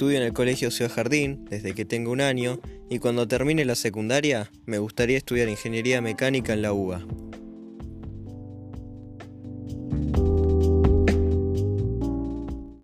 Estudio en el Colegio Ciudad Jardín desde que tengo un año y cuando termine la secundaria me gustaría estudiar Ingeniería Mecánica en la UBA.